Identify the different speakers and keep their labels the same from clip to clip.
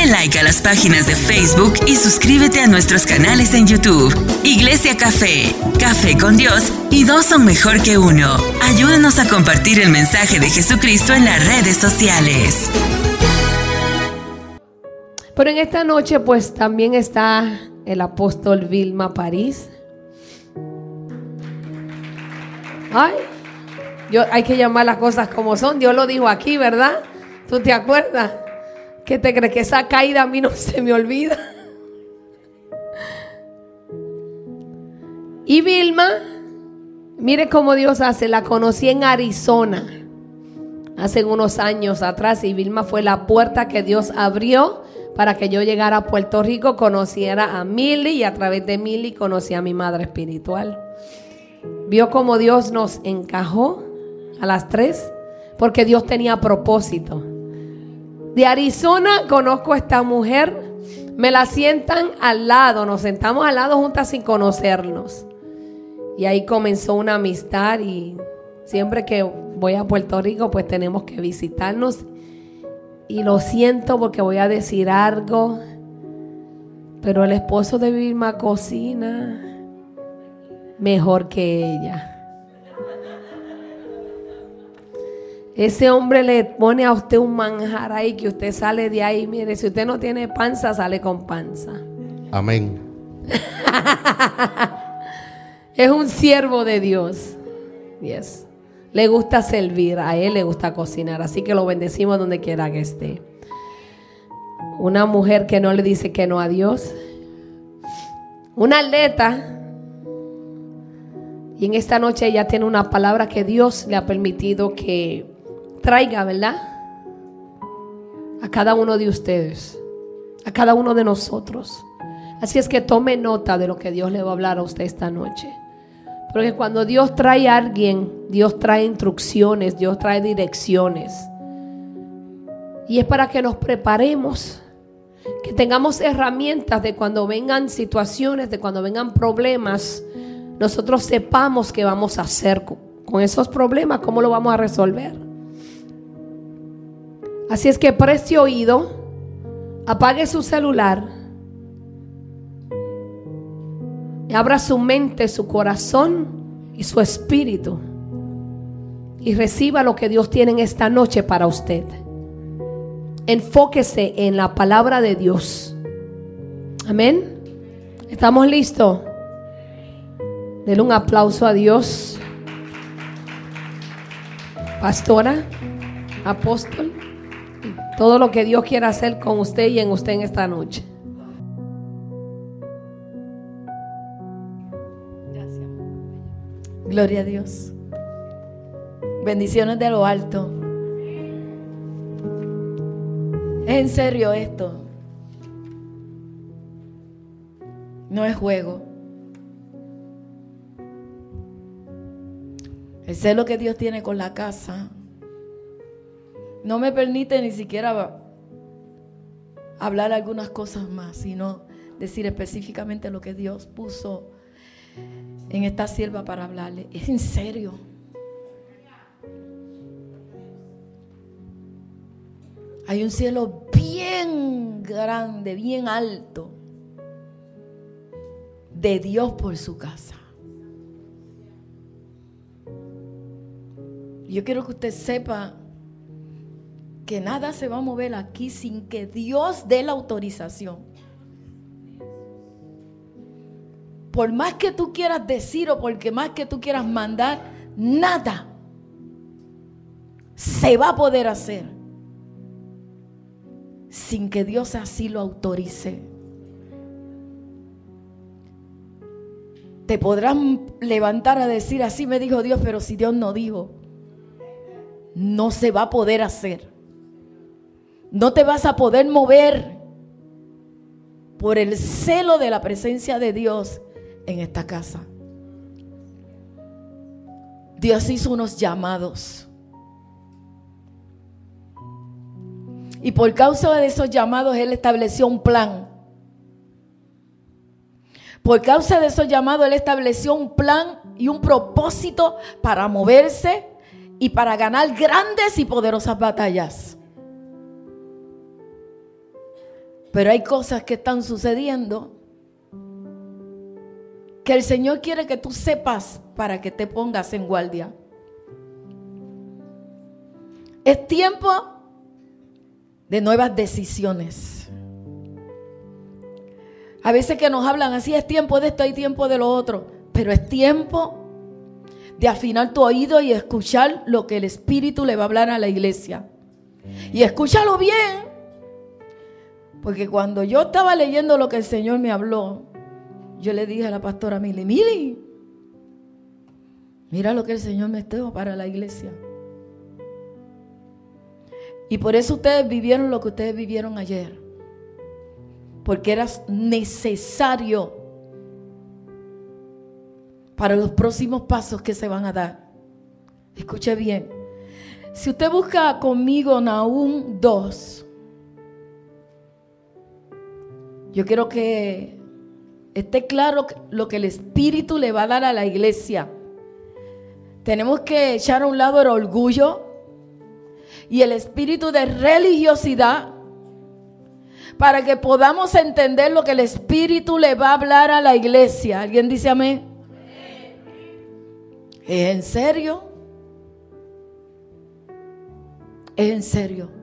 Speaker 1: Dale like a las páginas de Facebook y suscríbete a nuestros canales en YouTube. Iglesia Café, Café con Dios y dos son mejor que uno. Ayúdanos a compartir el mensaje de Jesucristo en las redes sociales.
Speaker 2: Pero en esta noche pues también está el apóstol Vilma París. Ay, yo, hay que llamar las cosas como son. Dios lo dijo aquí, ¿verdad? ¿Tú te acuerdas? ¿Qué te crees? Que esa caída a mí no se me olvida. Y Vilma, mire cómo Dios hace. La conocí en Arizona hace unos años atrás y Vilma fue la puerta que Dios abrió para que yo llegara a Puerto Rico, conociera a Milly y a través de Milly conocí a mi madre espiritual. Vio cómo Dios nos encajó a las tres, porque Dios tenía propósito. De Arizona conozco a esta mujer, me la sientan al lado, nos sentamos al lado juntas sin conocernos. Y ahí comenzó una amistad y siempre que voy a Puerto Rico pues tenemos que visitarnos. Y lo siento porque voy a decir algo, pero el esposo de Vilma cocina mejor que ella. Ese hombre le pone a usted un manjar ahí que usted sale de ahí. Mire, si usted no tiene panza, sale con panza.
Speaker 3: Amén.
Speaker 2: es un siervo de Dios. Yes. Le gusta servir, a él le gusta cocinar. Así que lo bendecimos donde quiera que esté. Una mujer que no le dice que no a Dios. Una atleta y en esta noche ella tiene una palabra que Dios le ha permitido que traiga, ¿verdad? A cada uno de ustedes, a cada uno de nosotros. Así es que tome nota de lo que Dios le va a hablar a usted esta noche. Porque cuando Dios trae a alguien, Dios trae instrucciones, Dios trae direcciones. Y es para que nos preparemos, que tengamos herramientas de cuando vengan situaciones, de cuando vengan problemas, nosotros sepamos qué vamos a hacer con esos problemas, cómo lo vamos a resolver. Así es que preste oído, apague su celular, y abra su mente, su corazón y su espíritu y reciba lo que Dios tiene en esta noche para usted. Enfóquese en la palabra de Dios. Amén. ¿Estamos listos? Denle un aplauso a Dios. Pastora, apóstol, todo lo que Dios quiera hacer con usted y en usted en esta noche.
Speaker 4: Gloria a Dios. Bendiciones de lo alto. Es en serio esto. No es juego. El celo que Dios tiene con la casa no me permite ni siquiera hablar algunas cosas más, sino decir específicamente lo que Dios puso en esta sierva para hablarle. Es en serio. Hay un cielo bien grande, bien alto, de Dios por su casa. Yo quiero que usted sepa que nada se va a mover aquí sin que Dios dé la autorización. Por más que tú quieras decir o por más que tú quieras mandar, nada se va a poder hacer sin que Dios así lo autorice. Te podrán levantar a decir, así me dijo Dios, pero si Dios no dijo, no se va a poder hacer. No te vas a poder mover por el celo de la presencia de Dios en esta casa. Dios hizo unos llamados. Y por causa de esos llamados, Él estableció un plan. Por causa de esos llamados, Él estableció un plan y un propósito para moverse y para ganar grandes y poderosas batallas. Pero hay cosas que están sucediendo que el Señor quiere que tú sepas para que te pongas en guardia. Es tiempo de nuevas decisiones. A veces que nos hablan así, es tiempo de esto y tiempo de lo otro, pero es tiempo de afinar tu oído y escuchar lo que el Espíritu le va a hablar a la iglesia. Y escúchalo bien, porque cuando yo estaba leyendo lo que el Señor me habló, yo le dije a la pastora Mili, Mili, mira lo que el Señor me estuvo para la iglesia. Y por eso ustedes vivieron lo que ustedes vivieron ayer. Porque era necesario para los próximos pasos que se van a dar. Escuche bien. Si usted busca conmigo Nahum 2, yo quiero que esté claro lo que el Espíritu le va a dar a la iglesia. Tenemos que echar a un lado el orgullo y el espíritu de religiosidad para que podamos entender lo que el Espíritu le va a hablar a la iglesia. ¿Alguien dice amén? ¿Es en serio? Es en serio.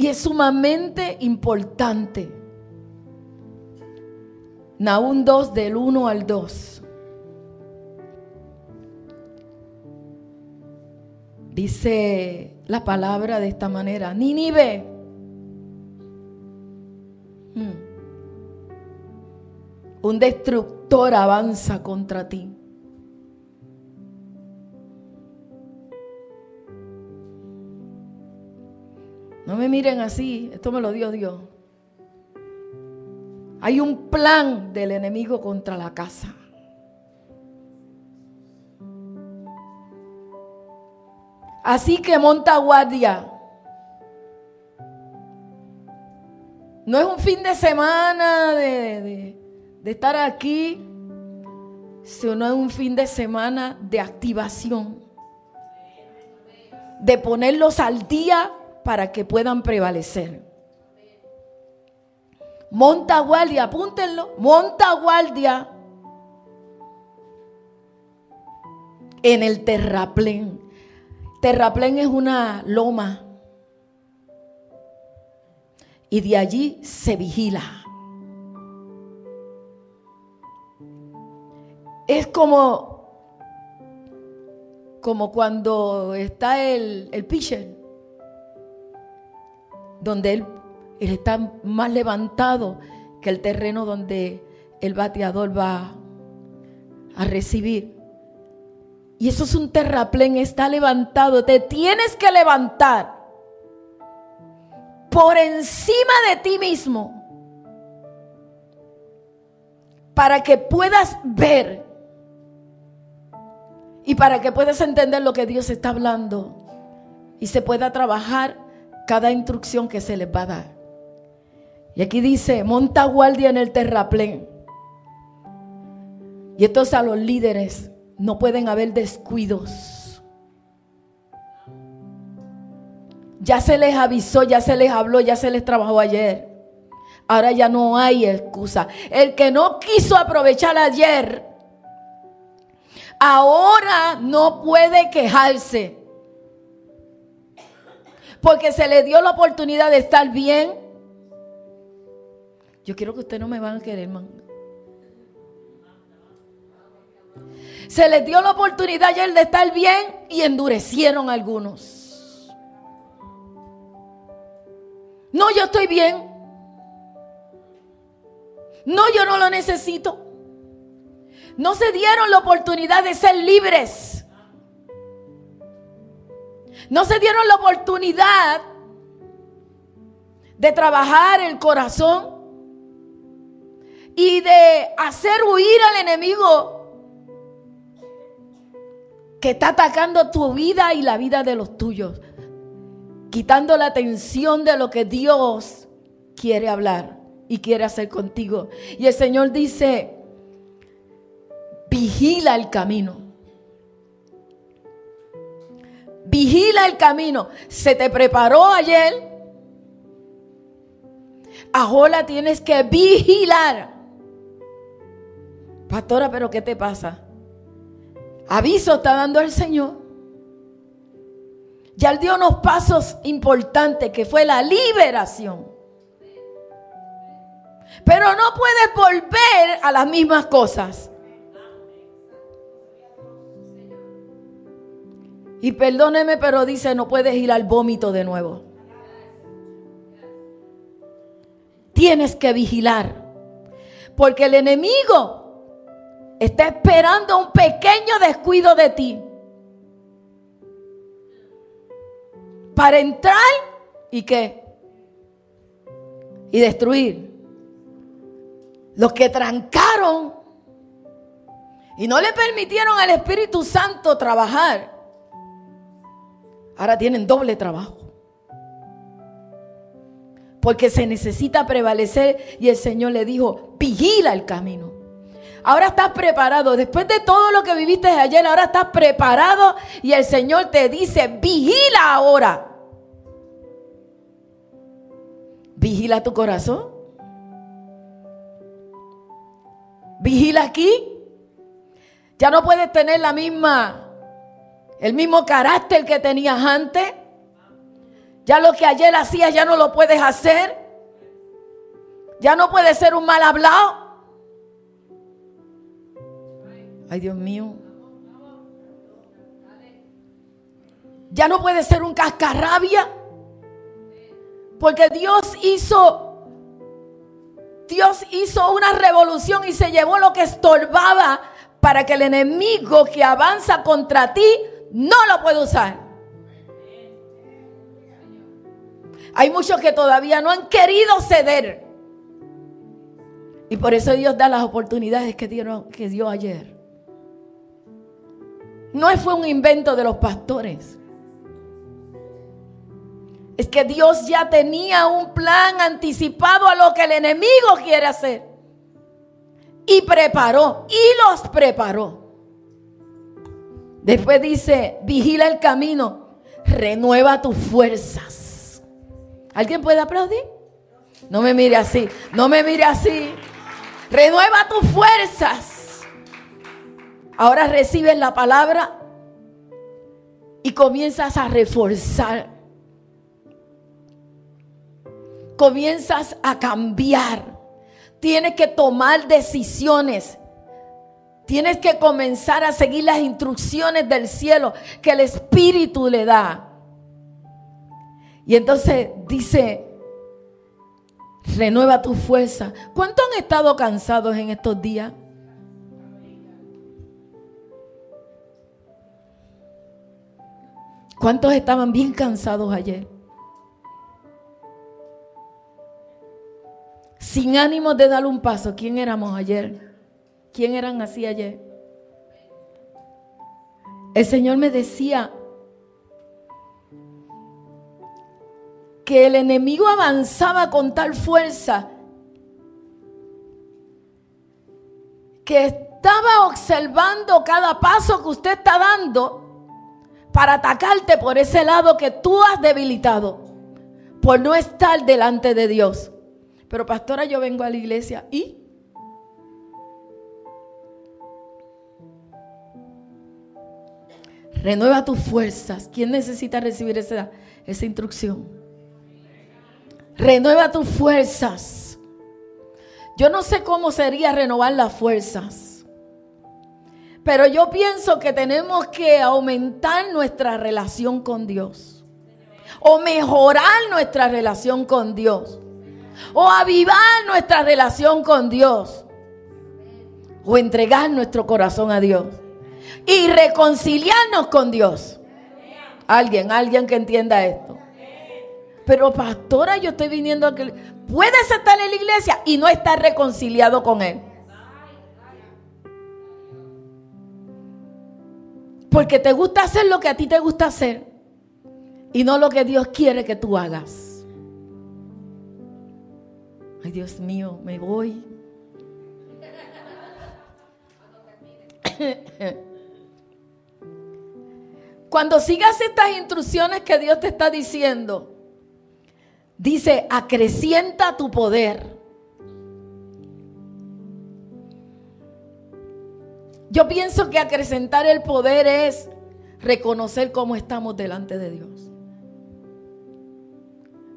Speaker 4: Y es sumamente importante. Naún 2 del 1 al 2. Dice la palabra de esta manera, Nínive. Hmm. Un destructor avanza contra ti. No me miren así, esto me lo dio Dios. Hay un plan del enemigo contra la casa. Así que monta guardia. No es un fin de semana de, estar aquí, sino es un fin de semana de activación. De ponerlos al día para que puedan prevalecer. Monta guardia, apúntenlo. Monta guardia en el terraplén. Terraplén es una loma. Y de allí se vigila. Es como, como cuando está el, el pitcher, donde él está más levantado que el terreno donde el bateador va a recibir. Y eso es un terraplén, está levantado. Te tienes que levantar por encima de ti mismo para que puedas ver y para que puedas entender lo que Dios está hablando y se pueda trabajar cada instrucción que se les va a dar. Y aquí dice, monta guardia en el terraplén. Y entonces a los líderes no pueden haber descuidos. Ya se les avisó, ya se les habló, ya se les trabajó ayer. Ahora ya no hay excusa. El que no quiso aprovechar ayer, ahora no puede quejarse. Porque se le dio la oportunidad de estar bien, yo quiero que ustedes no me van a querer, man. Se les dio la oportunidad ayer de estar bien y endurecieron algunos. No, yo estoy bien. No, yo no lo necesito. No se dieron la oportunidad de ser libres. No se dieron la oportunidad de trabajar el corazón y de hacer huir al enemigo que está atacando tu vida y la vida de los tuyos, quitando la atención de lo que Dios quiere hablar y quiere hacer contigo. Y el Señor dice, vigila el camino. Vigila el camino. Se te preparó ayer Ahora tienes que vigilar. Pastora, pero ¿qué te pasa? Aviso está dando el Señor. Ya él dio unos pasos importantes que fue la liberación. Pero no puedes volver a las mismas cosas. Y perdóneme, pero dice, no puedes ir al vómito de nuevo. Tienes que vigilar. Porque el enemigo está esperando un pequeño descuido de ti. Para entrar y qué? Y destruir. Los que trancaron y no le permitieron al Espíritu Santo trabajar Ahora tienen doble trabajo. Porque se necesita prevalecer y el Señor le dijo, vigila el camino. Ahora estás preparado. Después de todo lo que viviste ayer, ahora estás preparado y el Señor te dice, vigila ahora. Vigila tu corazón. Vigila aquí. Ya no puedes tener la misma el mismo carácter que tenías antes. Ya lo que ayer hacías ya no lo puedes hacer. Ya no puedes ser un mal hablado. Ay, Dios mío. Ya no puedes ser un cascarrabia. Porque Dios hizo Dios hizo una revolución y se llevó lo que estorbaba para que el enemigo que avanza contra ti no lo puede usar. Hay muchos que todavía no han querido ceder. Y por eso Dios da las oportunidades que, dieron, dio ayer. No fue un invento de los pastores. Es que Dios ya tenía un plan anticipado a lo que el enemigo quiere hacer. Y preparó, y los preparó. Después dice, vigila el camino, renueva tus fuerzas. ¿Alguien puede aplaudir? No me mire así, no me mire así. Renueva tus fuerzas. Ahora recibes la palabra y comienzas a reforzar. Comienzas a cambiar. Tienes que tomar decisiones Tienes que comenzar a seguir las instrucciones del cielo que el Espíritu le da. Y entonces dice, renueva tu fuerza. ¿Cuántos han estado cansados en estos días? ¿Cuántos estaban bien cansados ayer? Sin ánimo de dar un paso. ¿Quién éramos ayer? ¿Quién eran así ayer? El Señor me decía que el enemigo avanzaba con tal fuerza que estaba observando cada paso que usted está dando para atacarte por ese lado que tú has debilitado, por no estar delante de Dios. Pero pastora, yo vengo a la iglesia y Renueva tus fuerzas. ¿Quién necesita recibir esa, esa instrucción? Renueva tus fuerzas. Yo no sé cómo sería renovar las fuerzas. Pero yo pienso que tenemos que aumentar nuestra relación con Dios. O mejorar nuestra relación con Dios. O avivar nuestra relación con Dios. O entregar nuestro corazón a Dios y reconciliarnos con Dios. Alguien, alguien que entienda esto. Pero pastora, yo estoy viniendo a que... Puedes estar en la iglesia y no estar reconciliado con Él. Porque te gusta hacer lo que a ti te gusta hacer y no lo que Dios quiere que tú hagas. Ay, Dios mío, me voy. Cuando sigas estas instrucciones que Dios te está diciendo, dice, acrecienta tu poder. Yo pienso que acrecentar el poder es reconocer cómo estamos delante de Dios.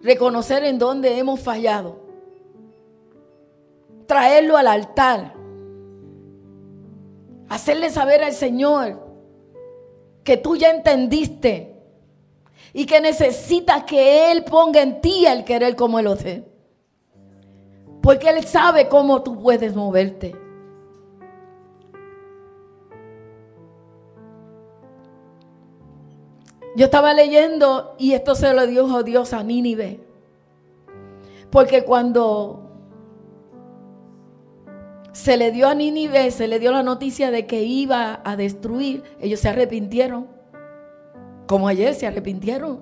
Speaker 4: Reconocer en dónde hemos fallado. Traerlo al altar. Hacerle saber al Señor que tú ya entendiste y que necesitas que Él ponga en ti el querer como Él lo hace. Porque Él sabe cómo tú puedes moverte. Yo estaba leyendo y esto se lo dijo Dios a Nínive. Porque cuando se le dio a Nínive, se le dio la noticia de que iba a destruir, ellos se arrepintieron. Como ayer se arrepintieron.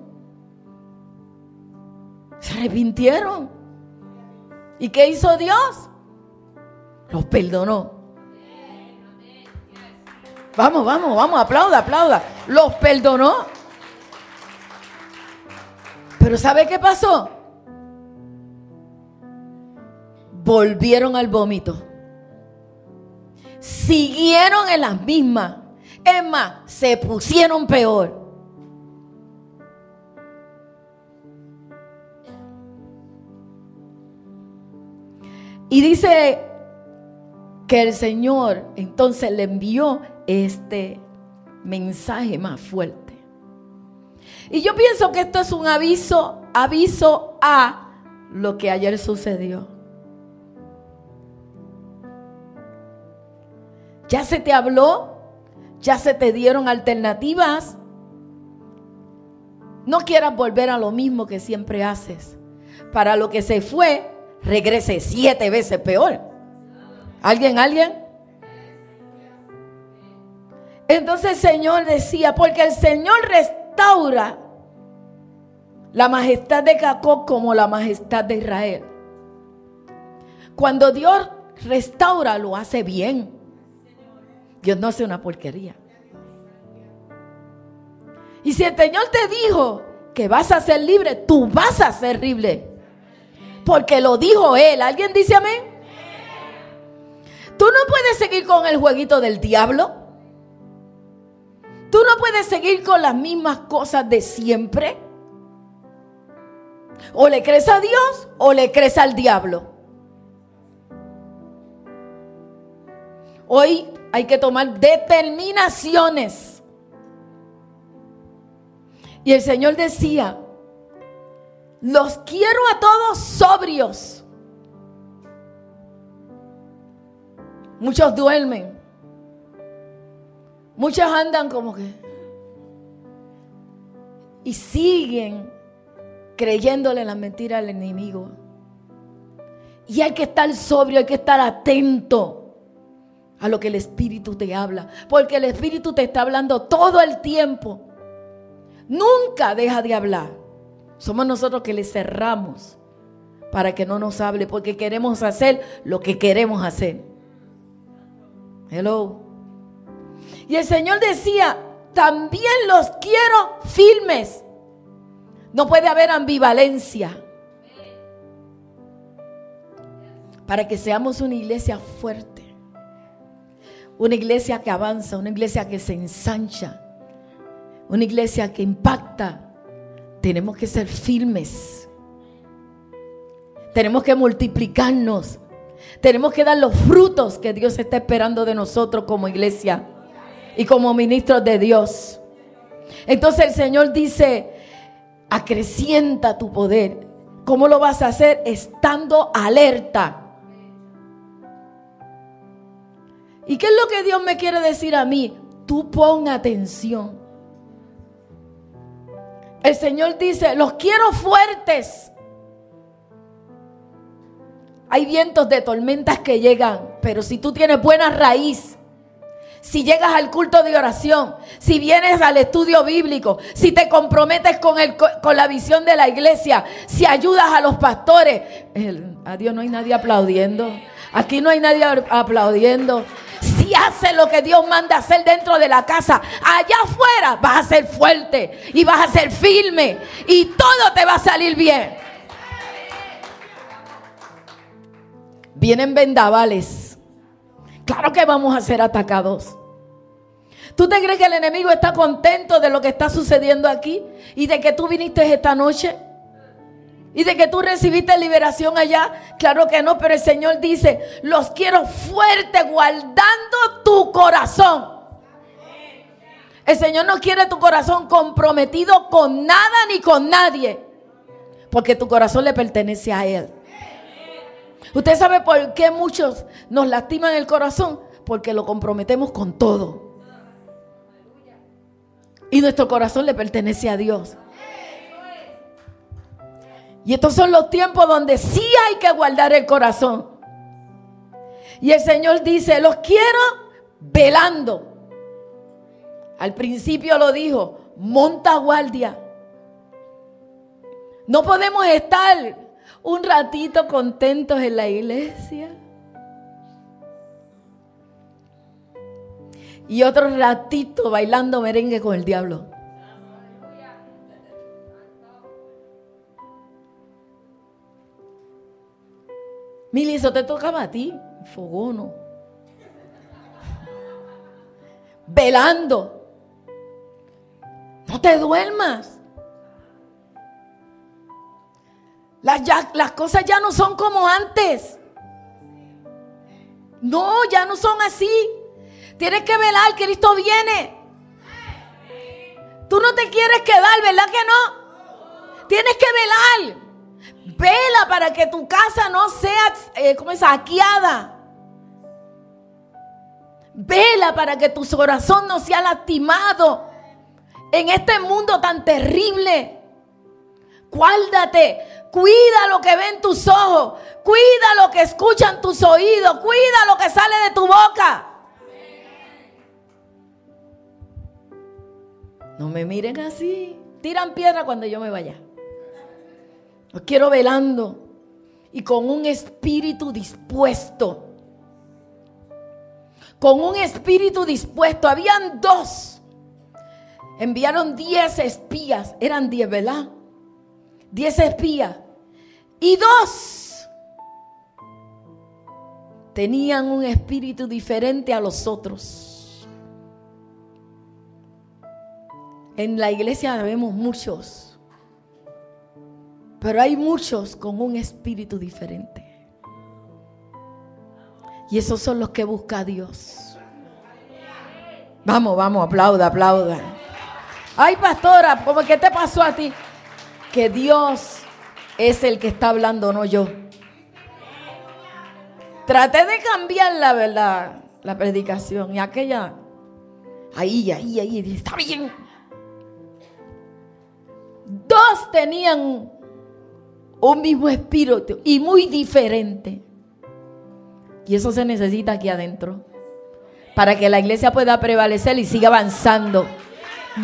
Speaker 4: Se arrepintieron. ¿Y qué hizo Dios? Los perdonó. Vamos, vamos, vamos, aplauda, aplauda. Los perdonó. Pero ¿sabe qué pasó? Volvieron al vómito. Siguieron en las mismas. Es más, se pusieron peor. Y dice que el Señor entonces le envió este mensaje más fuerte. Y yo pienso que esto es un aviso, aviso a lo que ayer sucedió. Ya se te habló, ya se te dieron alternativas. No quieras volver a lo mismo que siempre haces. Para lo que se fue, regrese siete veces peor. ¿Alguien, alguien? Entonces el Señor decía, porque el Señor restaura la majestad de Jacob como la majestad de Israel. Cuando Dios restaura, lo hace bien. Dios no hace una porquería. Y si el Señor te dijo que vas a ser libre, tú vas a ser libre. Porque lo dijo Él. ¿Alguien dice amén? Tú no puedes seguir con el jueguito del diablo. Tú no puedes seguir con las mismas cosas de siempre. O le crees a Dios o le crees al diablo. Hoy hay que tomar determinaciones. Y el Señor decía, los quiero a todos sobrios. Muchos duermen. Muchos andan como que... Y siguen creyéndole la mentira al enemigo. Y hay que estar sobrio, hay que estar atento a lo que el Espíritu te habla. Porque el Espíritu te está hablando todo el tiempo. Nunca deja de hablar. Somos nosotros que le cerramos para que no nos hable, porque queremos hacer lo que queremos hacer. Hello. Y el Señor decía, también los quiero firmes. No puede haber ambivalencia. Para que seamos una iglesia fuerte. Una iglesia que avanza, una iglesia que se ensancha. Una iglesia que impacta. Tenemos que ser firmes. Tenemos que multiplicarnos. Tenemos que dar los frutos que Dios está esperando de nosotros como iglesia y como ministros de Dios. Entonces el Señor dice, acrecienta tu poder. ¿Cómo lo vas a hacer? Estando alerta. ¿Y qué es lo que Dios me quiere decir a mí? Tú pon atención. El Señor dice, los quiero fuertes. Hay vientos de tormentas que llegan, pero si tú tienes buena raíz, si llegas al culto de oración, si vienes al estudio bíblico, si te comprometes con, el, con la visión de la iglesia, si ayudas a los pastores. a Dios no hay nadie aplaudiendo. Aquí no hay nadie aplaudiendo hace lo que Dios manda hacer dentro de la casa, allá afuera vas a ser fuerte y vas a ser firme y todo te va a salir bien. Vienen vendavales. Claro que vamos a ser atacados. ¿Tú te crees que el enemigo está contento de lo que está sucediendo aquí y de que tú viniste esta noche? ¿Y de que tú recibiste liberación allá? Claro que no, pero el Señor dice, los quiero fuerte guardando tu corazón. El Señor no quiere tu corazón comprometido con nada ni con nadie. Porque tu corazón le pertenece a Él. ¿Usted sabe por qué muchos nos lastiman el corazón? Porque lo comprometemos con todo. Y nuestro corazón le pertenece a Dios. Y estos son los tiempos donde sí hay que guardar el corazón. Y el Señor dice, los quiero velando. Al principio lo dijo, monta guardia. No podemos estar un ratito contentos en la iglesia. Y otro ratito bailando merengue con el diablo. Mili, te tocaba a ti, fogono. Velando. No te duermas. Las, las cosas ya no son como antes. No, ya no son así. Tienes que velar, Cristo viene. Tú no te quieres quedar, ¿verdad que no? Tienes que velar. Vela para que tu casa no sea eh, como saqueada. Vela para que tu corazón no sea lastimado en este mundo tan terrible. Guárdate, cuida lo que ven tus ojos, cuida lo que escuchan tus oídos, cuida lo que sale de tu boca. No me miren así. Tiran piedra cuando yo me vaya. Los quiero velando y con un espíritu dispuesto. Con un espíritu dispuesto. Habían dos. Enviaron diez espías. Eran diez, ¿verdad? Diez espías. Y dos tenían un espíritu diferente a los otros. En la iglesia vemos muchos pero hay muchos con un espíritu diferente. Y esos son los que busca Dios. Vamos, vamos, aplauda, aplauda. Ay, pastora, ¿cómo que te pasó a ti? Que Dios es el que está hablando, no yo. Traté de cambiar la verdad, la predicación. Y aquella, ahí, ahí, ahí, está bien. Dos tenían un mismo espíritu y muy diferente. Y eso se necesita aquí adentro. Para que la iglesia pueda prevalecer y siga avanzando.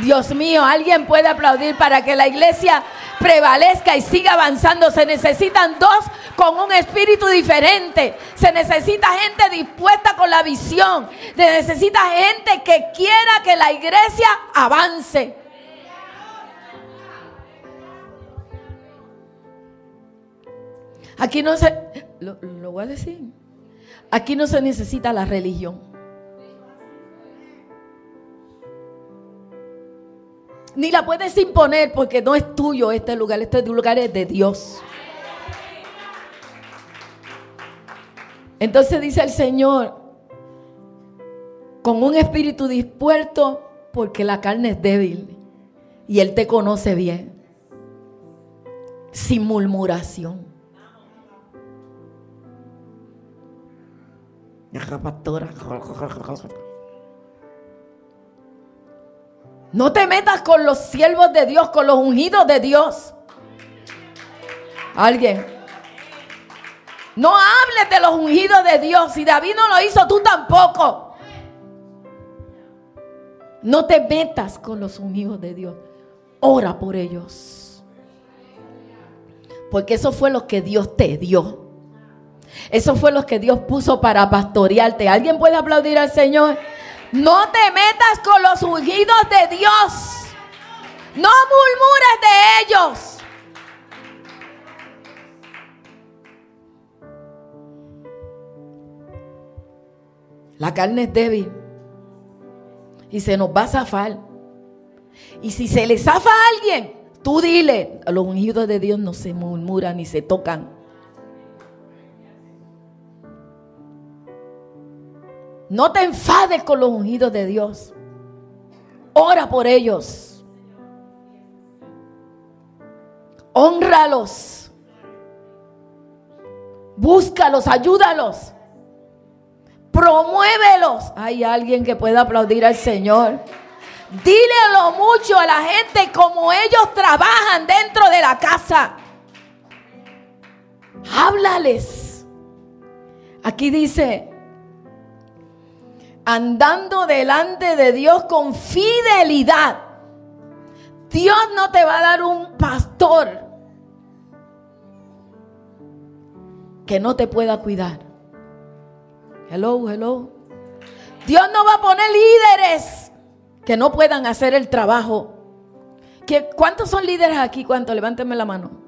Speaker 4: Dios mío, alguien puede aplaudir para que la iglesia prevalezca y siga avanzando. Se necesitan dos con un espíritu diferente. Se necesita gente dispuesta con la visión. Se necesita gente que quiera que la iglesia avance. Aquí no se, lo, voy a decir, aquí no se necesita la religión. Ni la puedes imponer porque no es tuyo este lugar, este lugar es de Dios. Entonces dice el Señor, con un espíritu dispuesto, porque la carne es débil y Él te conoce bien, sin murmuración. No te metas con los siervos de Dios, con los ungidos de Dios. Alguien. No hables de los ungidos de Dios. Si David no lo hizo, tú tampoco. No te metas con los ungidos de Dios. Ora por ellos. Porque eso fue lo que Dios te dio. Eso fue lo que Dios puso para pastorearte. ¿Alguien puede aplaudir al Señor? No te metas con los ungidos de Dios. No murmures de ellos. La carne es débil. Y se nos va a zafar. Y si se le zafa a alguien, tú dile, los ungidos de Dios no se murmuran ni se tocan. No te enfades con los ungidos de Dios. Ora por ellos. Honralos. Búscalos, ayúdalos. Promuévelos. Hay alguien que pueda aplaudir al Señor. Dílelo mucho a la gente como ellos trabajan dentro de la casa. Háblales. Aquí dice, andando delante de Dios con fidelidad. Dios no te va a dar un pastor que no te pueda cuidar. Hello, hello. Dios no va a poner líderes que no puedan hacer el trabajo. ¿Cuántos son líderes aquí? ¿Cuántos? Levánteme la mano.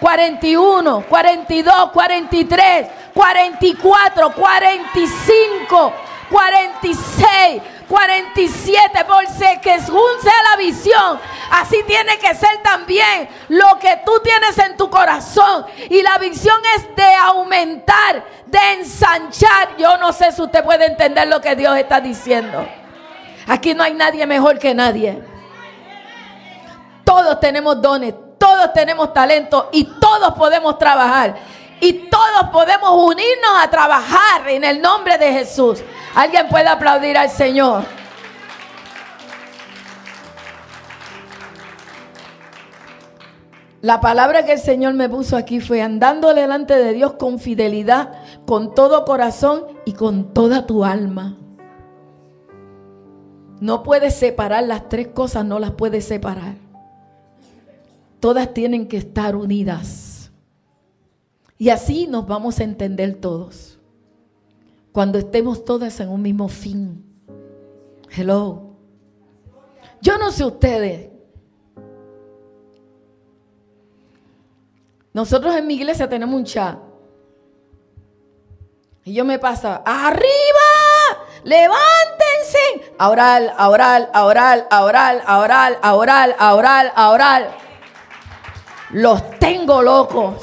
Speaker 4: 41, 42, 43, 44, 45, 46, 47, por ser que según sea la visión, así tiene que ser también lo que tú tienes en tu corazón. Y la visión es de aumentar, de ensanchar. Yo no sé si usted puede entender lo que Dios está diciendo. Aquí no hay nadie mejor que nadie. Todos tenemos dones, todos tenemos talento y todos podemos trabajar. Y todos podemos unirnos a trabajar en el nombre de Jesús. ¿Alguien puede aplaudir al Señor? La palabra que el Señor me puso aquí fue andando delante de Dios con fidelidad, con todo corazón y con toda tu alma. No puedes separar las tres cosas, no las puedes separar. Todas tienen que estar unidas. Y así nos vamos a entender todos. Cuando estemos todas en un mismo fin. Hello. Yo no sé ustedes. Nosotros en mi iglesia tenemos un chat. Y yo me paso, arriba, levántense. A a orar, a orar, a orar, a orar. Los tengo locos.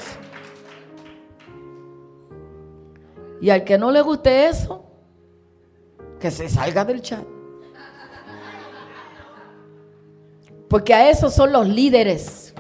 Speaker 4: Y al que no le guste eso, que se salga del chat. Porque a esos son los líderes,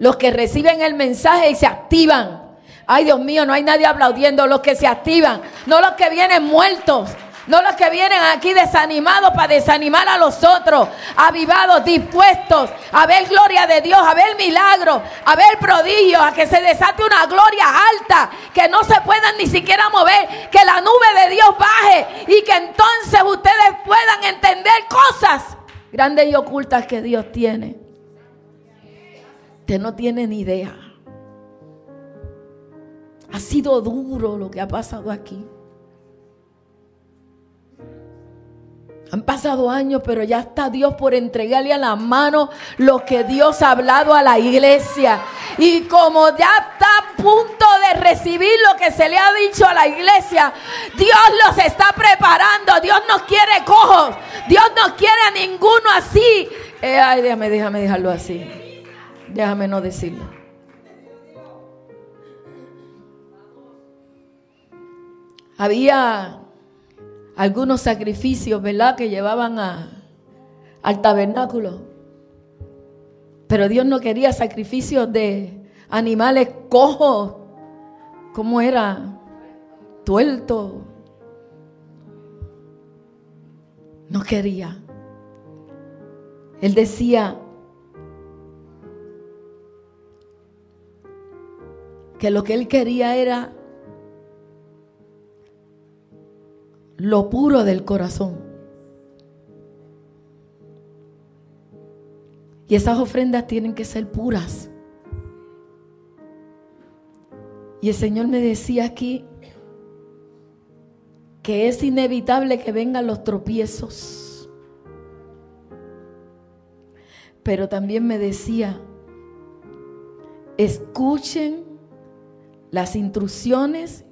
Speaker 4: los que reciben el mensaje y se activan. Ay, Dios mío, no hay nadie aplaudiendo, los que se activan, no los que vienen muertos. No los que vienen aquí desanimados para desanimar a los otros, avivados, dispuestos a ver gloria de Dios, a ver milagros, a ver prodigios, a que se desate una gloria alta, que no se puedan ni siquiera mover, que la nube de Dios baje y que entonces ustedes puedan entender cosas grandes y ocultas que Dios tiene. Usted no tiene ni idea. Ha sido duro lo que ha pasado aquí. Han pasado años, pero ya está Dios por entregarle a la mano lo que Dios ha hablado a la iglesia. Y como ya está a punto de recibir lo que se le ha dicho a la iglesia, Dios los está preparando. Dios no quiere cojos. Dios no quiere a ninguno así. Eh, ay, déjame, déjame dejarlo así. Déjame no decirlo. Había algunos sacrificios, ¿verdad? Que llevaban a, al tabernáculo. Pero Dios no quería sacrificios de animales cojos. ¿Cómo era? Tuerto. No quería. Él decía que lo que él quería era lo puro del corazón. Y esas ofrendas tienen que ser puras. Y el Señor me decía aquí que es inevitable que vengan los tropiezos. Pero también me decía, escuchen las instrucciones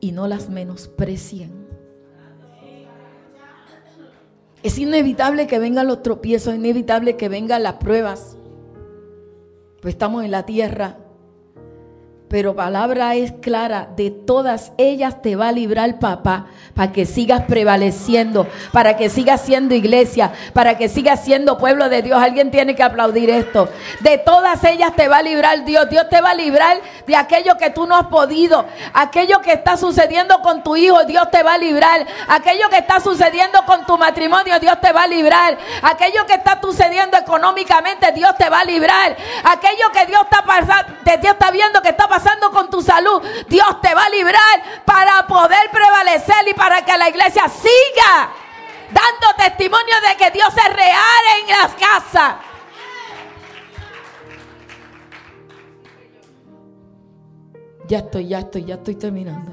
Speaker 4: y no las menosprecien. Es inevitable que vengan los tropiezos, es inevitable que vengan las pruebas. Pues estamos en la tierra pero palabra es clara, de todas ellas te va a librar papá, para que sigas prevaleciendo, para que sigas siendo iglesia, para que sigas siendo pueblo de Dios. Alguien tiene que aplaudir esto. De todas ellas te va a librar Dios. Dios te va a librar de aquello que tú no has podido, aquello que está sucediendo con tu hijo, Dios te va a librar. Aquello que está sucediendo con tu matrimonio, Dios te va a librar. Aquello que está sucediendo económicamente, Dios te va a librar. Aquello que Dios está pasando, Dios está viendo que está pasando pasando con tu salud, Dios te va a librar para poder prevalecer y para que la iglesia siga dando testimonio de que Dios es real en las casas. Ya estoy, ya estoy, ya estoy terminando.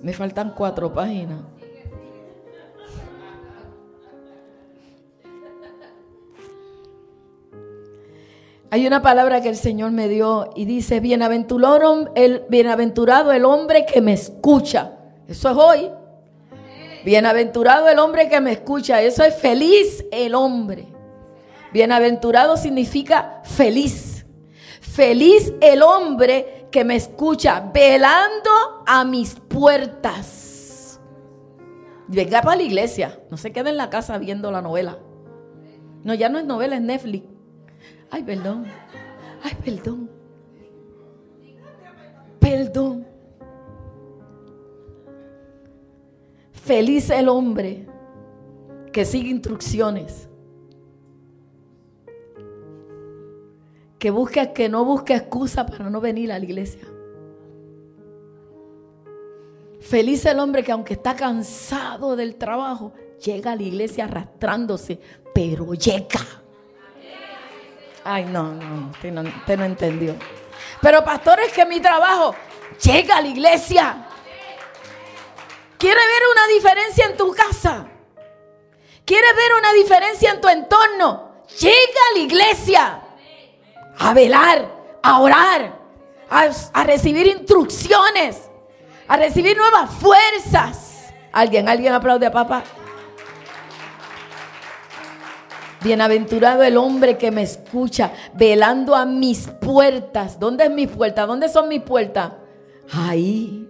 Speaker 4: Me faltan cuatro páginas. Hay una palabra que el Señor me dio y dice, bienaventurado el, bienaventurado el hombre que me escucha. Eso es hoy. Bienaventurado el hombre que me escucha. Eso es feliz el hombre. Bienaventurado significa feliz. Feliz el hombre que me escucha, velando a mis puertas. Venga para la iglesia. No se quede en la casa viendo la novela. No, ya no es novela, es Netflix. Ay, perdón. Ay, perdón. Perdón. Feliz el hombre que sigue instrucciones. Que busque, que no busque excusa para no venir a la iglesia. Feliz el hombre que aunque está cansado del trabajo, llega a la iglesia arrastrándose, pero llega. Ay, no, no, usted no, no entendió. Pero pastores, que mi trabajo llega a la iglesia. ¿Quiere ver una diferencia en tu casa? ¿Quiere ver una diferencia en tu entorno? Llega a la iglesia a velar, a orar, a, a recibir instrucciones, a recibir nuevas fuerzas. ¿Alguien, alguien aplaude a papá? Bienaventurado el hombre que me escucha, velando a mis puertas. ¿Dónde es mi puerta? ¿Dónde son mis puertas? Ahí.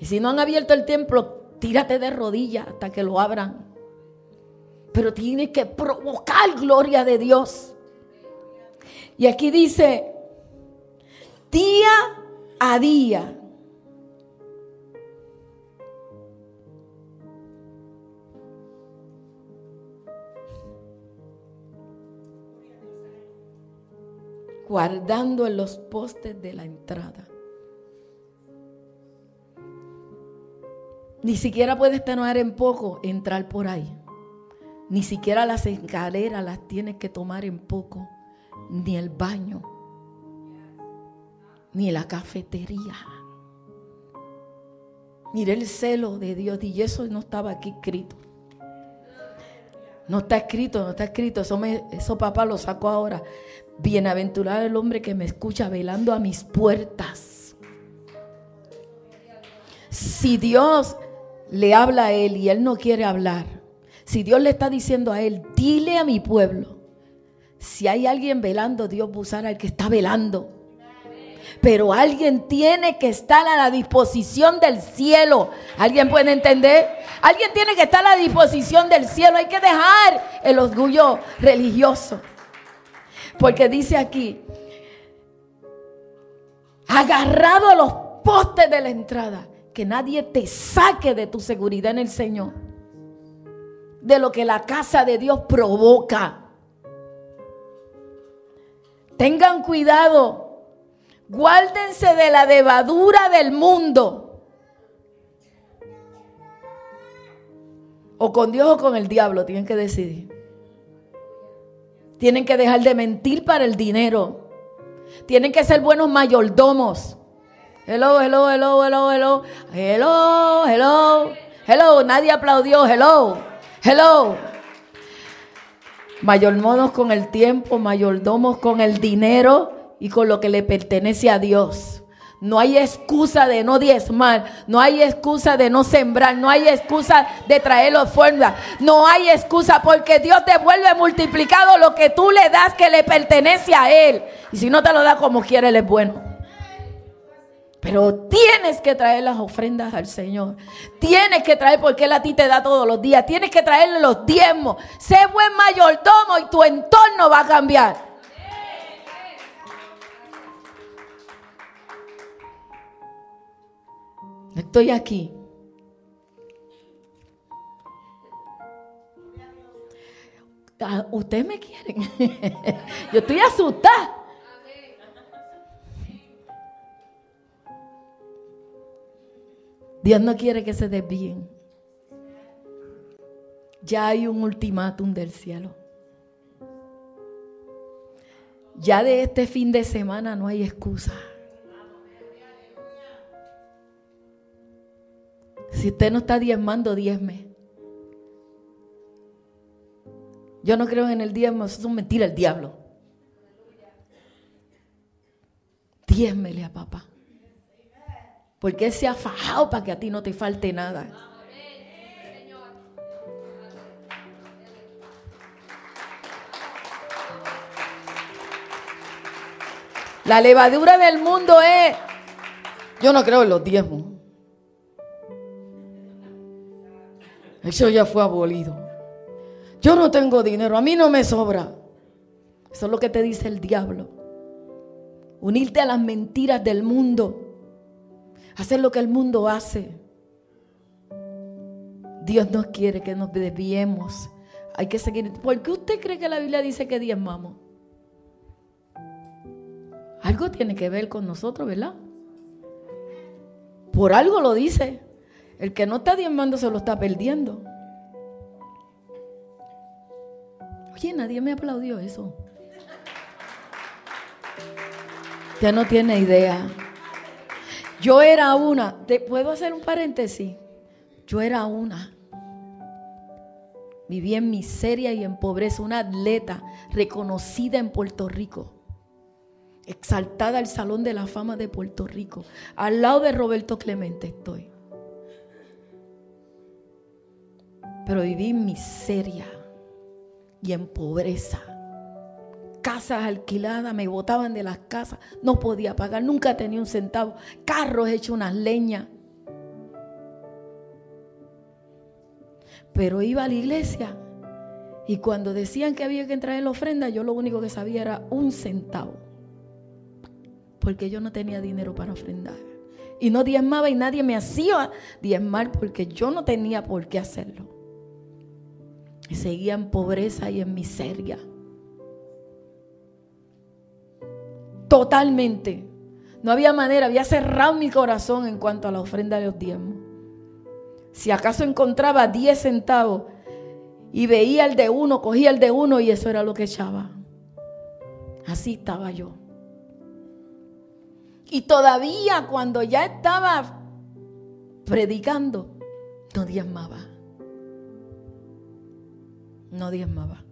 Speaker 4: Y si no han abierto el templo, tírate de rodillas hasta que lo abran. Pero tienes que provocar gloria de Dios. Y aquí dice, día a día guardando en los postes de la entrada. Ni siquiera puedes tener en poco entrar por ahí. Ni siquiera las escaleras las tienes que tomar en poco. Ni el baño. Ni la cafetería. Mire el celo de Dios. Y eso no estaba aquí escrito. No está escrito, no está escrito. Eso, eso papá lo sacó ahora. Bienaventurado el hombre que me escucha velando a mis puertas. Si Dios le habla a él y él no quiere hablar, si Dios le está diciendo a él, dile a mi pueblo, si hay alguien velando, Dios va a usar al que está velando. Pero alguien tiene que estar a la disposición del cielo. ¿Alguien puede entender? Alguien tiene que estar a la disposición del cielo. Hay que dejar el orgullo religioso. Porque dice aquí, agarrado a los postes de la entrada, que nadie te saque de tu seguridad en el Señor, de lo que la casa de Dios provoca. Tengan cuidado, guárdense de la levadura del mundo. O con Dios o con el diablo, tienen que decidir. Tienen que dejar de mentir para el dinero. Tienen que ser buenos mayordomos. Hello, hello, hello, hello, hello. Hello, hello. Hello, nadie aplaudió. Hello, hello. Mayordomos con el tiempo, mayordomos con el dinero y con lo que le pertenece a Dios. No hay excusa de no diezmar, no hay excusa de no sembrar, no hay excusa de traer ofrendas, no hay excusa porque Dios te vuelve multiplicado lo que tú le das que le pertenece a Él. Y si no te lo da como quiere, Él es bueno. Pero tienes que traer las ofrendas al Señor. Tienes que traer porque Él a ti te da todos los días. Tienes que traerle los diezmos. Sé buen mayordomo y tu entorno va a cambiar. Estoy aquí. Ah, ustedes me quieren. Yo estoy asustada. Dios no quiere que se desvíen. Ya hay un ultimátum del cielo. Ya de este fin de semana no hay excusa. Si usted no está diezmando, diezme. Yo no creo en el diezmo, eso es mentira el diablo. Diezmele a papá. Porque Él se ha fajado para que a ti no te falte nada. La levadura del mundo es, yo no creo en los diezmos. Eso ya fue abolido. Yo no tengo dinero, a mí no me sobra. Eso es lo que te dice el diablo. Unirte a las mentiras del mundo. Hacer lo que el mundo hace. Dios no quiere que nos desviemos. Hay que seguir. ¿Por qué usted cree que la Biblia dice que diezmamos? Algo tiene que ver con nosotros, ¿verdad? Por algo lo dice. El que no está diezmando se lo está perdiendo. Oye, nadie me aplaudió eso. Ya no tiene idea. Yo era una, ¿te puedo hacer un paréntesis? Yo era una. Vivía en miseria y en pobreza, una atleta reconocida en Puerto Rico, exaltada al Salón de la Fama de Puerto Rico. Al lado de Roberto Clemente estoy. Pero viví en miseria y en pobreza. Casas alquiladas, me botaban de las casas, no podía pagar, nunca tenía un centavo. Carros hechos unas leñas. Pero iba a la iglesia y cuando decían que había que entrar en la ofrenda, yo lo único que sabía era un centavo. Porque yo no tenía dinero para ofrendar. Y no diezmaba y nadie me hacía diezmar porque yo no tenía por qué hacerlo. Seguía en pobreza y en miseria. Totalmente. No había manera, había cerrado mi corazón en cuanto a la ofrenda de los diezmos. Si acaso encontraba 10 centavos y veía el de uno, cogía el de uno y eso era lo que echaba. Así estaba yo. Y todavía cuando ya estaba predicando, no diezmaba no diezmaba.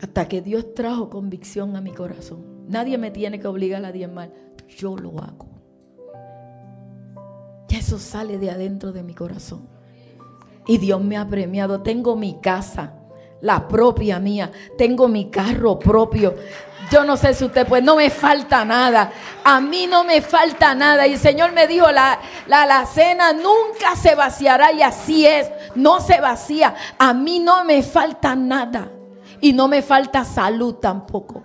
Speaker 4: Hasta que Dios trajo convicción a mi corazón. Nadie me tiene que obligar a diezmar. Yo lo hago. Y eso sale de adentro de mi corazón. Y Dios me ha premiado. Tengo mi casa, la propia mía. Tengo mi carro propio. Yo no sé si usted, pues no me falta nada. A mí no me falta nada. Y el Señor me dijo, la, la, cena nunca se vaciará y así es. No se vacía. A mí no me falta nada. Y no me falta salud tampoco.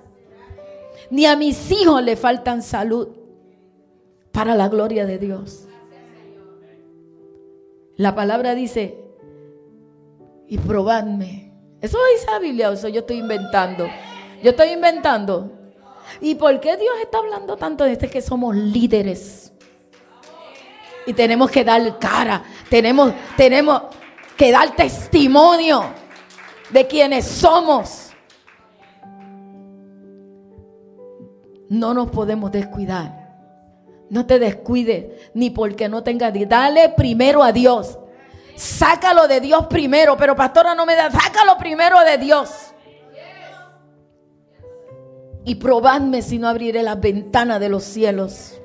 Speaker 4: Ni a mis hijos le faltan salud. Para la gloria de Dios. La palabra dice, y probadme. Eso dice la Biblia, eso yo estoy inventando. Yo estoy inventando. ¿Y por qué Dios está hablando tanto de este que somos líderes? Y tenemos que dar cara. Tenemos, tenemos que dar testimonio de quienes somos. No nos podemos descuidar. No te descuides ni porque no tengas. Dale primero a Dios. Sácalo de Dios primero. Pero pastora no me da. Sácalo primero de Dios. Y probadme si no abriré las ventanas de los cielos.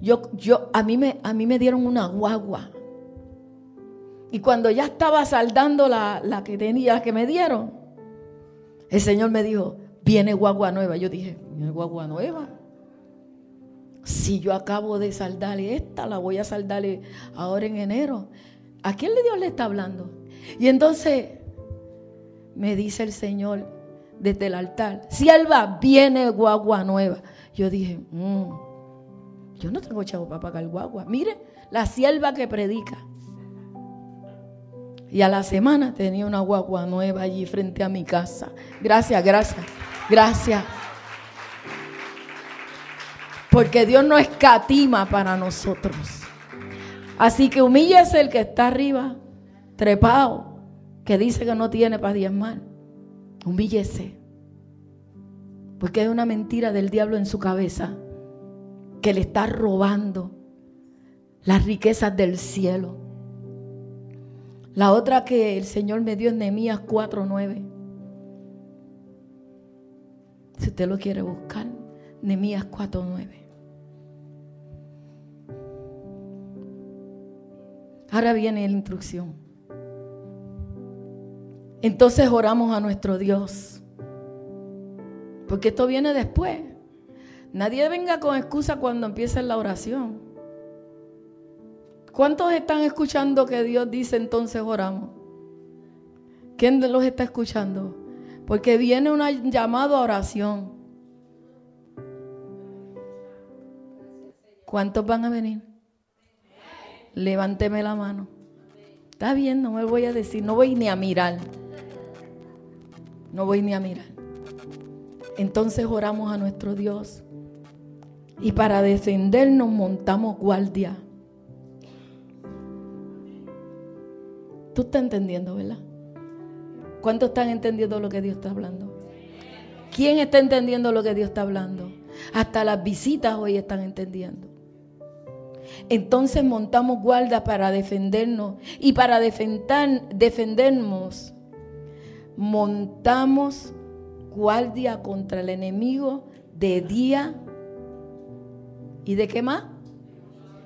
Speaker 4: Yo, yo, a mí me, a mí me dieron una guagua. Y cuando ya estaba saldando la, la que tenía, que me dieron, el Señor me dijo, viene guagua nueva. Yo dije, ¿viene guagua nueva? Si yo acabo de saldarle esta, la voy a saldarle ahora en enero. ¿A quién le Dios le está hablando? Y entonces me dice el Señor desde el altar, sierva, viene guagua nueva. Yo dije, mmm, yo no tengo chavo para pagar guagua. Mire, la sierva que predica. Y a la semana tenía una guagua nueva allí frente a mi casa. Gracias, gracias, gracias. Porque Dios no escatima para nosotros. Así que humíllese el que está arriba, trepado, que dice que no tiene para diezmar. Humíllese. Porque hay una mentira del diablo en su cabeza que le está robando las riquezas del cielo. La otra que el Señor me dio es Nehemías 4:9. Si usted lo quiere buscar, Nehemías 4:9. Ahora viene la instrucción. Entonces oramos a nuestro Dios. Porque esto viene después. Nadie venga con excusa cuando empiece la oración. ¿Cuántos están escuchando que Dios dice entonces oramos? ¿Quién los está escuchando? Porque viene un llamado a oración. ¿Cuántos van a venir? levánteme la mano. Está bien, no me voy a decir, no voy ni a mirar. No voy ni a mirar. Entonces oramos a nuestro Dios. Y para defendernos montamos guardia. Tú estás entendiendo, ¿verdad? ¿Cuántos están entendiendo lo que Dios está hablando? ¿Quién está entendiendo lo que Dios está hablando? Hasta las visitas hoy están entendiendo. Entonces montamos guarda para defendernos y para defender, defendernos montamos guardia contra el enemigo de día y de qué más?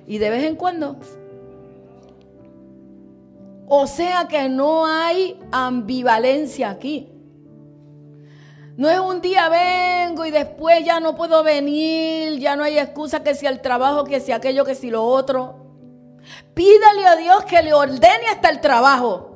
Speaker 4: Y de vez en cuando. O sea que no hay ambivalencia aquí. No es un día vengo y después ya no puedo venir, ya no hay excusa que si el trabajo, que si aquello, que si lo otro. Pídale a Dios que le ordene hasta el trabajo.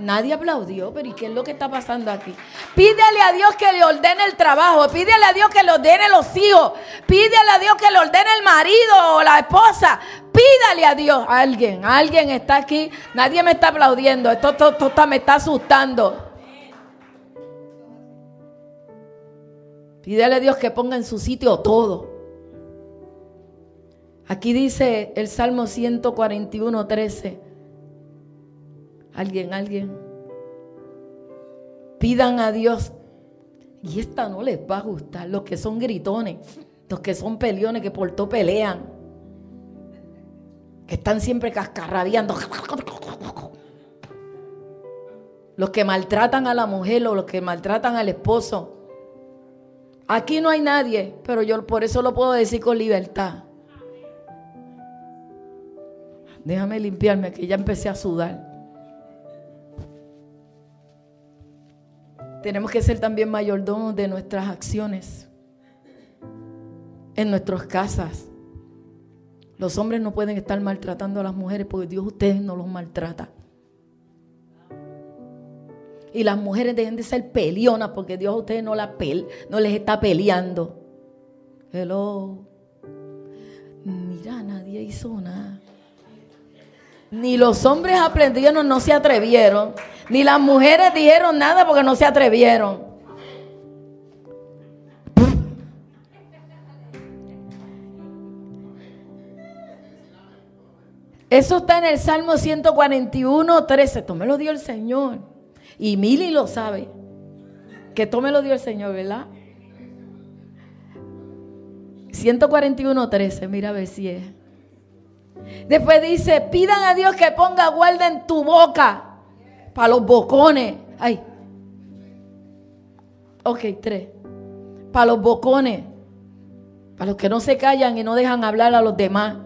Speaker 4: Nadie aplaudió, pero ¿y qué es lo que está pasando aquí? Pídele a Dios que le ordene el trabajo, pídele a Dios que le ordene los hijos, pídele a Dios que le ordene el marido o la esposa, pídale a Dios. Alguien, alguien está aquí, nadie me está aplaudiendo, esto, esto me está asustando. Pídele a Dios que ponga en su sitio todo. Aquí dice el Salmo 141, 13. Alguien, alguien. Pidan a Dios. Y esta no les va a gustar. Los que son gritones. Los que son peleones que por todo pelean. Que están siempre cascarrabiando. Los que maltratan a la mujer o los que maltratan al esposo. Aquí no hay nadie, pero yo por eso lo puedo decir con libertad. Déjame limpiarme, que ya empecé a sudar. Tenemos que ser también mayordomos de nuestras acciones en nuestras casas. Los hombres no pueden estar maltratando a las mujeres porque Dios ustedes no los maltrata. Y las mujeres dejen de ser pelionas porque Dios a ustedes no, la no les está peleando. Hello. Mira, nadie hizo nada. Ni los hombres aprendieron, no se atrevieron. Ni las mujeres dijeron nada porque no se atrevieron. Eso está en el Salmo 141, 13. Esto me lo dio el Señor. Y Mili lo sabe. Que esto me lo dio el Señor, ¿verdad? 141, 13. Mira a ver si es. Después dice, pidan a Dios que ponga guarda en tu boca para los bocones. Ay. Ok, tres. Para los bocones. Para los que no se callan y no dejan hablar a los demás.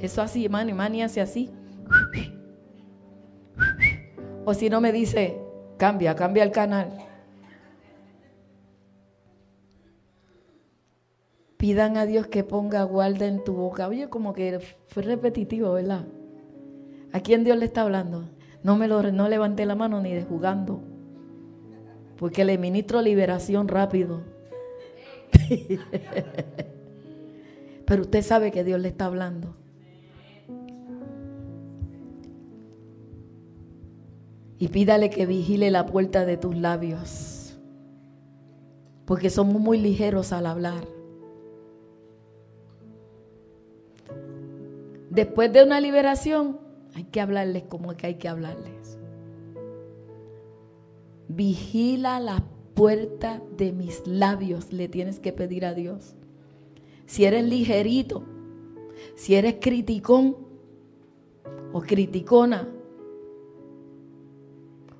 Speaker 4: Eso así, mani, mani hace así. O si no me dice, cambia, cambia el canal. Pidan a Dios que ponga guarda en tu boca. Oye, como que fue repetitivo, ¿verdad? ¿A quién Dios le está hablando? No me lo no levanté la mano ni de jugando. Porque le ministro liberación rápido. Pero usted sabe que Dios le está hablando. Y pídale que vigile la puerta de tus labios. Porque somos muy ligeros al hablar. Después de una liberación, hay que hablarles como que hay que hablarles. Vigila la puerta de mis labios, le tienes que pedir a Dios. Si eres ligerito, si eres criticón o criticona,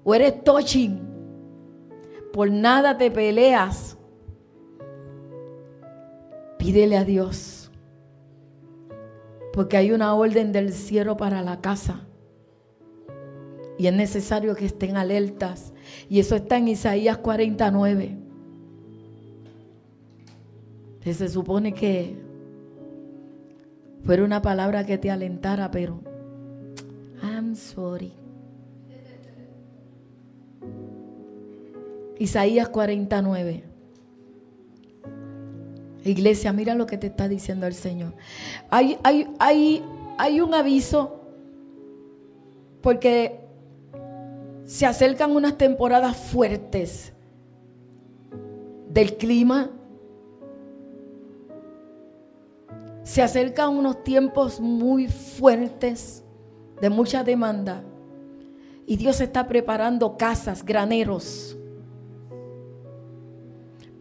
Speaker 4: o eres touching, por nada te peleas, pídele a Dios porque hay una orden del cielo para la casa. Y es necesario que estén alertas. Y eso está en Isaías 49. se supone que fuera una palabra que te alentara, pero I'm sorry. Isaías 49. Iglesia, mira lo que te está diciendo el Señor. Hay, hay, hay, hay un aviso porque se acercan unas temporadas fuertes del clima. Se acercan unos tiempos muy fuertes de mucha demanda. Y Dios está preparando casas, graneros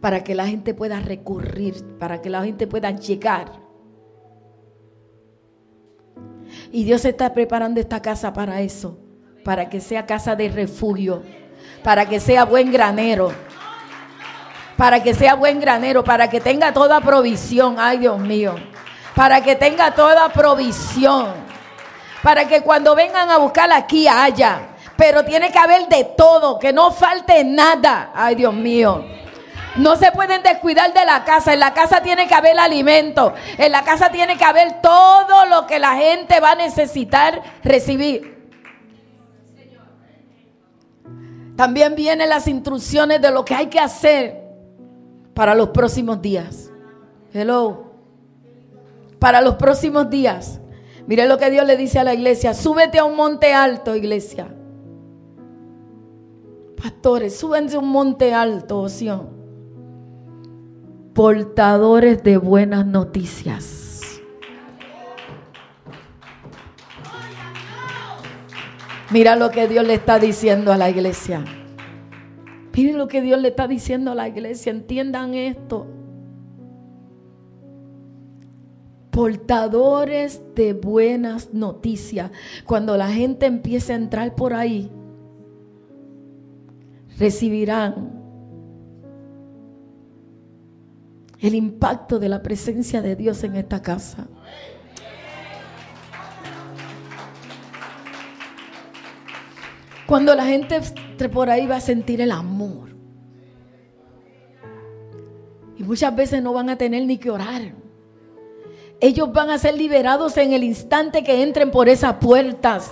Speaker 4: para que la gente pueda recurrir, para que la gente pueda llegar. Y Dios está preparando esta casa para eso, para que sea casa de refugio, para que sea buen granero, para que sea buen granero, para que tenga toda provisión, ay Dios mío, para que tenga toda provisión, para que cuando vengan a buscar aquí haya, pero tiene que haber de todo, que no falte nada, ay Dios mío. No se pueden descuidar de la casa. En la casa tiene que haber alimento. En la casa tiene que haber todo lo que la gente va a necesitar recibir. También vienen las instrucciones de lo que hay que hacer para los próximos días. Hello. Para los próximos días. Mire lo que Dios le dice a la iglesia. Súbete a un monte alto, iglesia. Pastores, súbense a un monte alto, Sion portadores de buenas noticias. Mira lo que Dios le está diciendo a la iglesia. Miren lo que Dios le está diciendo a la iglesia. Entiendan esto. Portadores de buenas noticias. Cuando la gente empiece a entrar por ahí, recibirán el impacto de la presencia de Dios en esta casa. Cuando la gente por ahí va a sentir el amor. Y muchas veces no van a tener ni que orar. Ellos van a ser liberados en el instante que entren por esas puertas.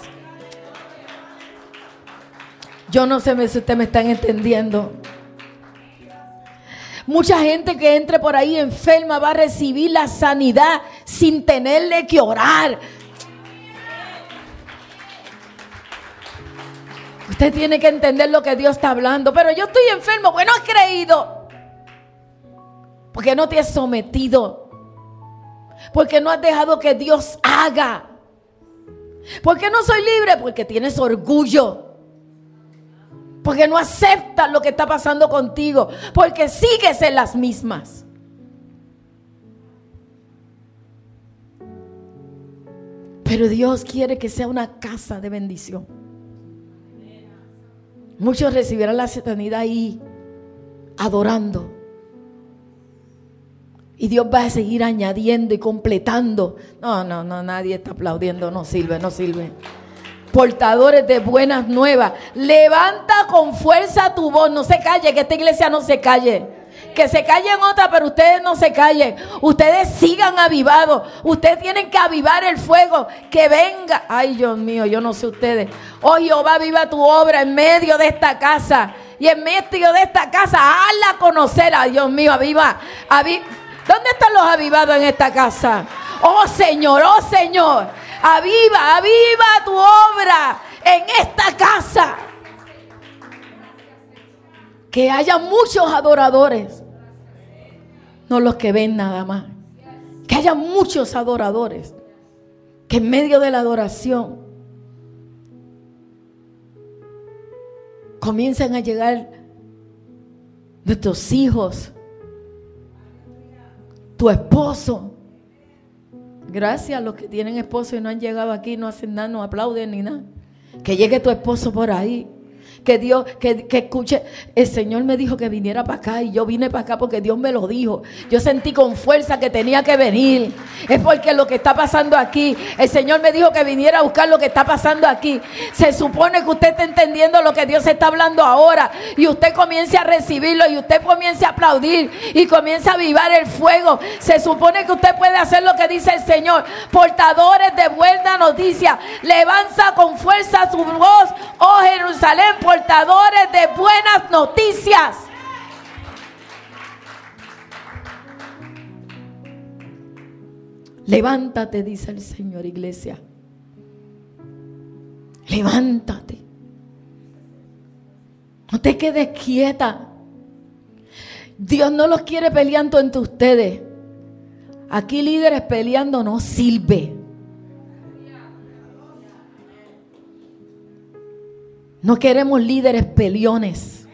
Speaker 4: Yo no sé si ustedes me están entendiendo. Mucha gente que entre por ahí enferma va a recibir la sanidad sin tenerle que orar. Usted tiene que entender lo que Dios está hablando. Pero yo estoy enfermo porque no has creído. Porque no te has sometido. Porque no has dejado que Dios haga. ¿Por qué no soy libre? Porque tienes orgullo. Porque no aceptas lo que está pasando contigo. Porque sigues en las mismas. Pero Dios quiere que sea una casa de bendición. Muchos recibirán la eternidad ahí, adorando. Y Dios va a seguir añadiendo y completando. No, no, no, nadie está aplaudiendo. No sirve, no sirve. Portadores de buenas nuevas. Levanta con fuerza tu voz. No se calle, que esta iglesia no se calle. Que se callen otras, pero ustedes no se callen. Ustedes sigan avivados. Ustedes tienen que avivar el fuego. Que venga. Ay, Dios mío, yo no sé ustedes. Oh Jehová, viva tu obra en medio de esta casa. Y en medio de esta casa, hazla conocer. a Dios mío, aviva. aviva ¿Dónde están los avivados en esta casa? Oh Señor, oh Señor, aviva, aviva tu obra en esta casa. Que haya muchos adoradores, no los que ven nada más. Que haya muchos adoradores, que en medio de la adoración comiencen a llegar nuestros hijos tu esposo. Gracias a los que tienen esposo y no han llegado aquí, no hacen nada, no aplauden ni nada. Que llegue tu esposo por ahí que Dios, que, escuche. El Señor me dijo que viniera para acá y yo vine para acá porque Dios me lo dijo. Yo sentí con fuerza que tenía que venir. Es porque lo que está pasando aquí, el Señor me dijo que viniera a buscar lo que está pasando aquí. Se supone que usted está entendiendo lo que Dios está hablando ahora y usted comience a recibirlo y usted comience a aplaudir y comience a avivar el fuego. Se supone que usted puede hacer lo que dice el Señor. Portadores de buena noticia, levanta con fuerza su voz, oh Jerusalén, portadores de buenas noticias. Levántate, dice el Señor, iglesia. Levántate. No te quedes quieta. Dios no los quiere peleando entre ustedes. Aquí líderes peleando no sirve. No queremos líderes peleones.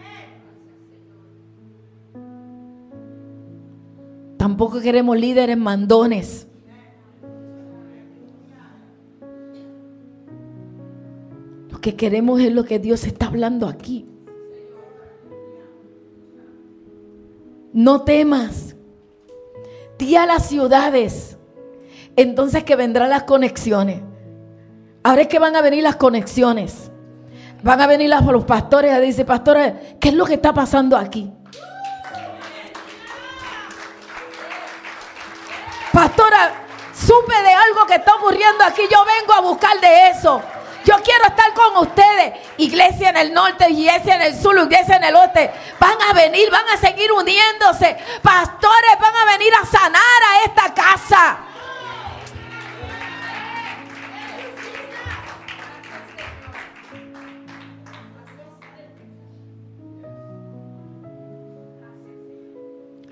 Speaker 4: Tampoco queremos líderes mandones. Lo que queremos es lo que Dios está hablando aquí. No temas. Di a las ciudades. Entonces que vendrán las conexiones. Ahora es que van a venir las conexiones. Van a venir los pastores a decir, pastores, ¿qué es lo que está pasando aquí? Pastora, supe de algo que está ocurriendo aquí. Yo vengo a buscar de eso. Yo quiero estar con ustedes. Iglesia en el norte, iglesia en el sur, iglesia en el oeste. Van a venir, van a seguir uniéndose. Pastores van a venir a sanar a esta casa.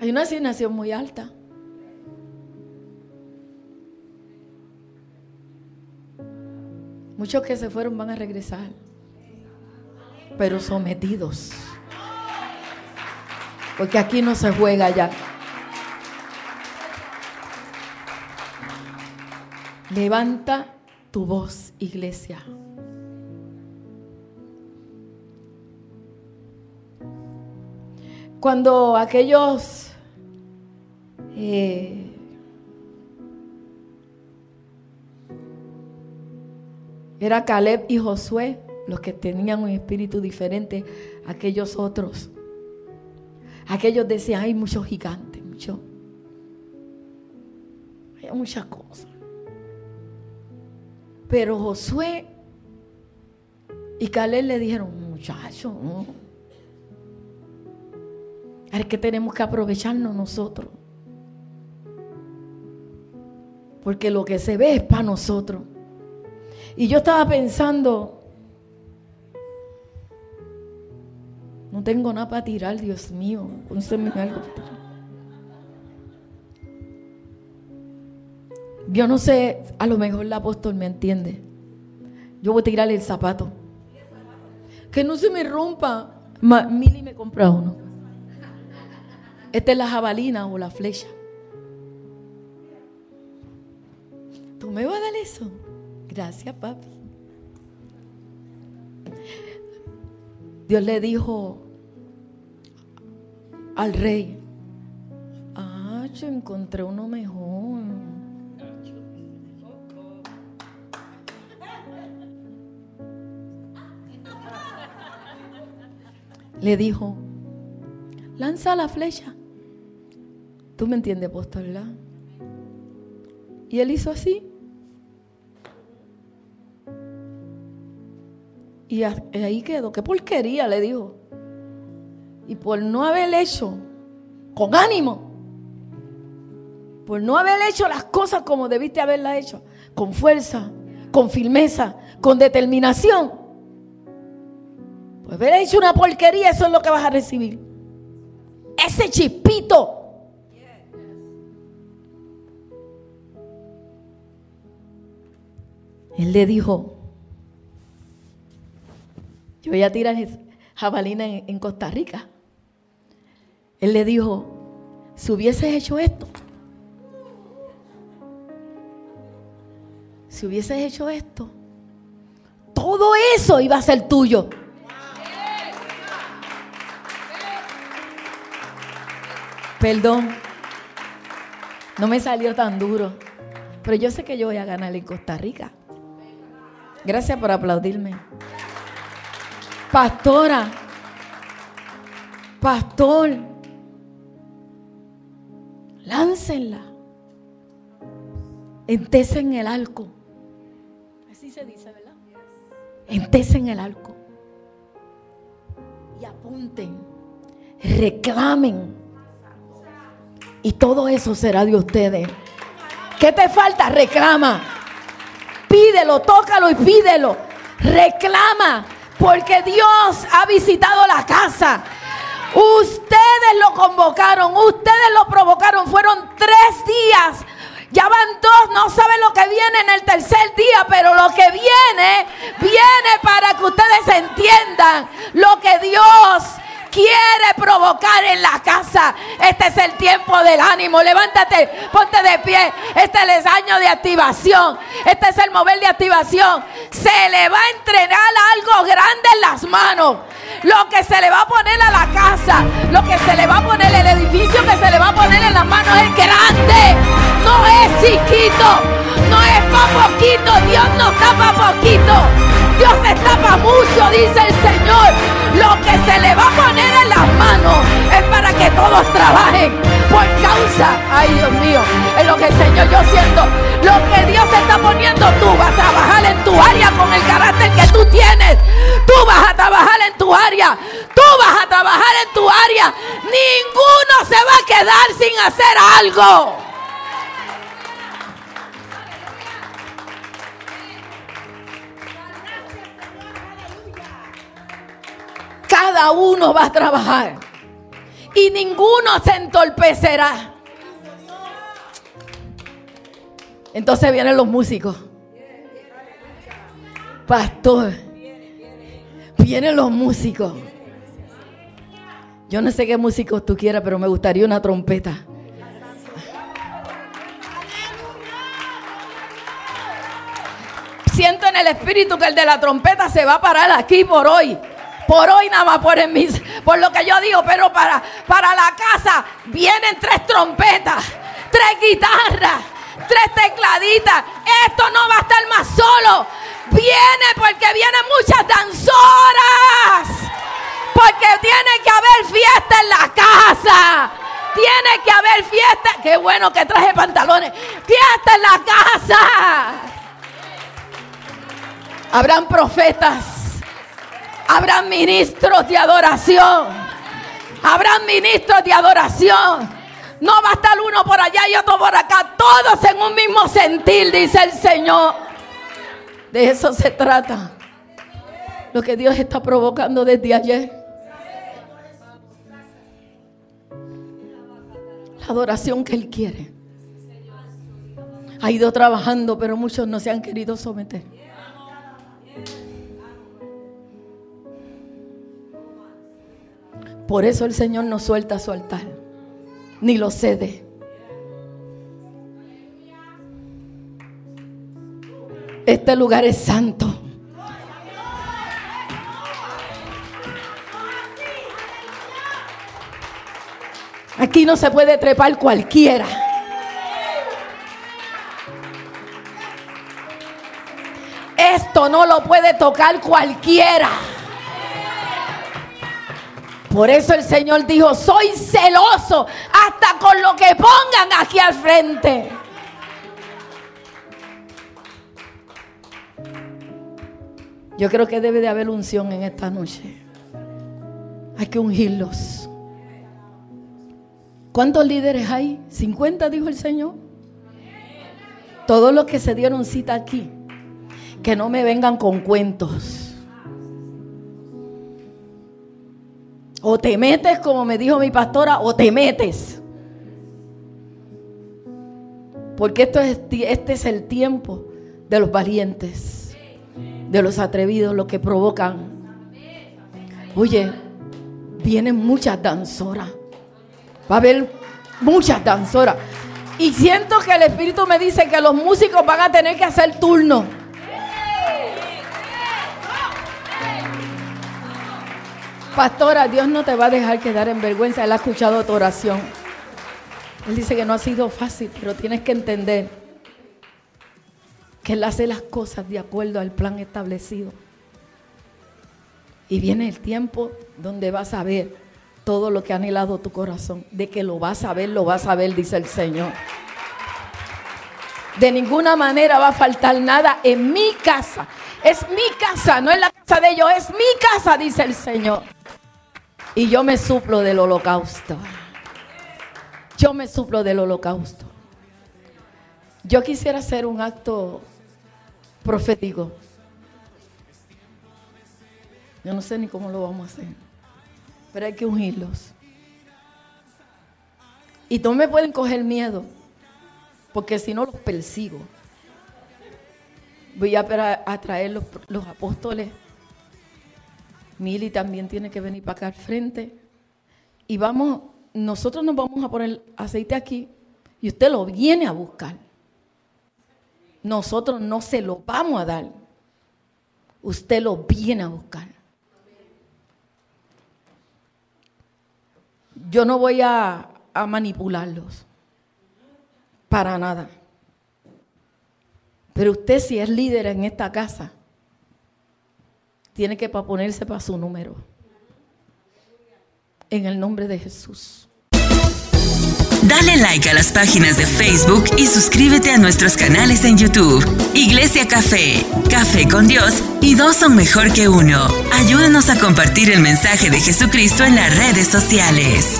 Speaker 4: Hay una asignación muy alta. Muchos que se fueron van a regresar, pero sometidos. Porque aquí no se juega ya. Levanta tu voz, iglesia. Cuando aquellos eh, era Caleb y Josué los que tenían un espíritu diferente a aquellos otros. Aquellos decían, hay muchos gigantes, mucho. Hay muchas cosas. Pero Josué y Caleb le dijeron, muchachos, es que tenemos que aprovecharnos nosotros. Porque lo que se ve es para nosotros. Y yo estaba pensando, no tengo nada para tirar, Dios mío. Pónseme algo. Yo no sé, a lo mejor el apóstol me entiende. Yo voy a tirarle el zapato. Que no se me rompa. Mili me compra uno. Esta es la jabalina o la flecha. ¿Tú me vas a dar eso? Gracias, papi. Dios le dijo al rey, ah, yo encontré uno mejor. Le dijo, lanza la flecha. ¿Tú me entiendes, apóstol? Y él hizo así. Y ahí quedó. Qué porquería, le dijo. Y por no haber hecho con ánimo, por no haber hecho las cosas como debiste haberlas hecho, con fuerza, con firmeza, con determinación, pues haber hecho una porquería, eso es lo que vas a recibir. Ese chispito. Él le dijo, yo voy a tirar jabalina en, Costa Rica. Él le dijo, si hubieses hecho esto, si hubieses hecho esto, todo eso iba a ser tuyo. Perdón, no me salió tan duro, pero yo sé que yo voy a ganar en Costa Rica. Gracias por aplaudirme. Pastora, pastor, láncenla. Entesen el arco. Así se dice, ¿verdad? Entesen el arco. Y apunten. Reclamen. Y todo eso será de ustedes. ¿Qué te falta? Reclama. Pídelo, tócalo y pídelo. Reclama. Porque Dios ha visitado la casa. Ustedes lo convocaron, ustedes lo provocaron. Fueron tres días. Ya van dos, no saben lo que viene en el tercer día, pero lo que viene, viene para que ustedes entiendan lo que Dios quiere provocar en la casa. Este es el tiempo del ánimo. Levántate, ponte de pie. Este es el año de activación. Este es el mover de activación. Se le va a entrenar algo grande en las manos. Lo que se le va a poner a la casa, lo que se le va a poner, el edificio que se le va a poner en las manos es grande. No es chiquito, no es para poquito. Dios no está para poquito. Dios está para mucho, dice el Señor. Lo que se le va a poner en las manos es para que todos trabajen por causa, ay Dios mío, es lo que el Señor yo siento. Lo que Dios está poniendo, tú vas a trabajar en tu área con el carácter que tú tienes. Tú vas a trabajar en tu área. Tú vas a trabajar en tu área. Ninguno se va a quedar sin hacer algo. Cada uno va a trabajar. Y ninguno se entorpecerá. Entonces vienen los músicos. Pastor. Vienen los músicos. Yo no sé qué músicos tú quieras, pero me gustaría una trompeta. Siento en el espíritu que el de la trompeta se va a parar aquí por hoy por hoy nada más por, mis, por lo que yo digo, pero para, para la casa vienen tres trompetas, tres guitarras, tres tecladitas. Esto no va a estar más solo. Viene porque vienen muchas danzoras. Porque tiene que haber fiesta en la casa. Tiene que haber fiesta. Qué bueno que traje pantalones. Fiesta en la casa. Habrán profetas Habrán ministros de adoración. Habrán ministros de adoración. No va a estar uno por allá y otro por acá. Todos en un mismo sentir, dice el Señor. De eso se trata. Lo que Dios está provocando desde ayer. La adoración que Él quiere. Ha ido trabajando, pero muchos no se han querido someter. Por eso el Señor no suelta su altar, ni lo cede. Este lugar es santo. Aquí no se puede trepar cualquiera. Esto no lo puede tocar cualquiera. Por eso el Señor dijo, soy celoso hasta con lo que pongan aquí al frente. Yo creo que debe de haber unción en esta noche. Hay que ungirlos. ¿Cuántos líderes hay? 50 dijo el Señor. Todos los que se dieron cita aquí, que no me vengan con cuentos. O te metes, como me dijo mi pastora, o te metes. Porque esto es, este es el tiempo de los valientes, de los atrevidos, los que provocan. Oye, vienen muchas danzoras. Va a haber muchas danzoras. Y siento que el Espíritu me dice que los músicos van a tener que hacer turno. Pastora, Dios no te va a dejar quedar en vergüenza. Él ha escuchado tu oración. Él dice que no ha sido fácil, pero tienes que entender que Él hace las cosas de acuerdo al plan establecido. Y viene el tiempo donde vas a ver todo lo que ha anhelado tu corazón. De que lo vas a ver, lo vas a ver, dice el Señor. De ninguna manera va a faltar nada en mi casa. Es mi casa, no es la casa de ellos, es mi casa, dice el Señor. Y yo me suplo del holocausto. Yo me suplo del holocausto. Yo quisiera hacer un acto profético. Yo no sé ni cómo lo vamos a hacer. Pero hay que ungirlos. Y no me pueden coger miedo. Porque si no los persigo. Voy a, los, los apóstoles Mili también tiene que venir para acá al frente. Y vamos, nosotros nos vamos a poner aceite aquí y usted lo viene a buscar. Nosotros no se lo vamos a dar. Usted lo viene a buscar. Yo no voy a, a manipularlos. Para nada. Pero usted si es líder en esta casa, tiene que ponerse para su número. En el nombre de Jesús.
Speaker 1: Dale like a las páginas de Facebook y suscríbete a nuestros canales en YouTube. Iglesia Café, Café con Dios y dos son mejor que uno. Ayúdanos a compartir el mensaje de Jesucristo en las redes sociales.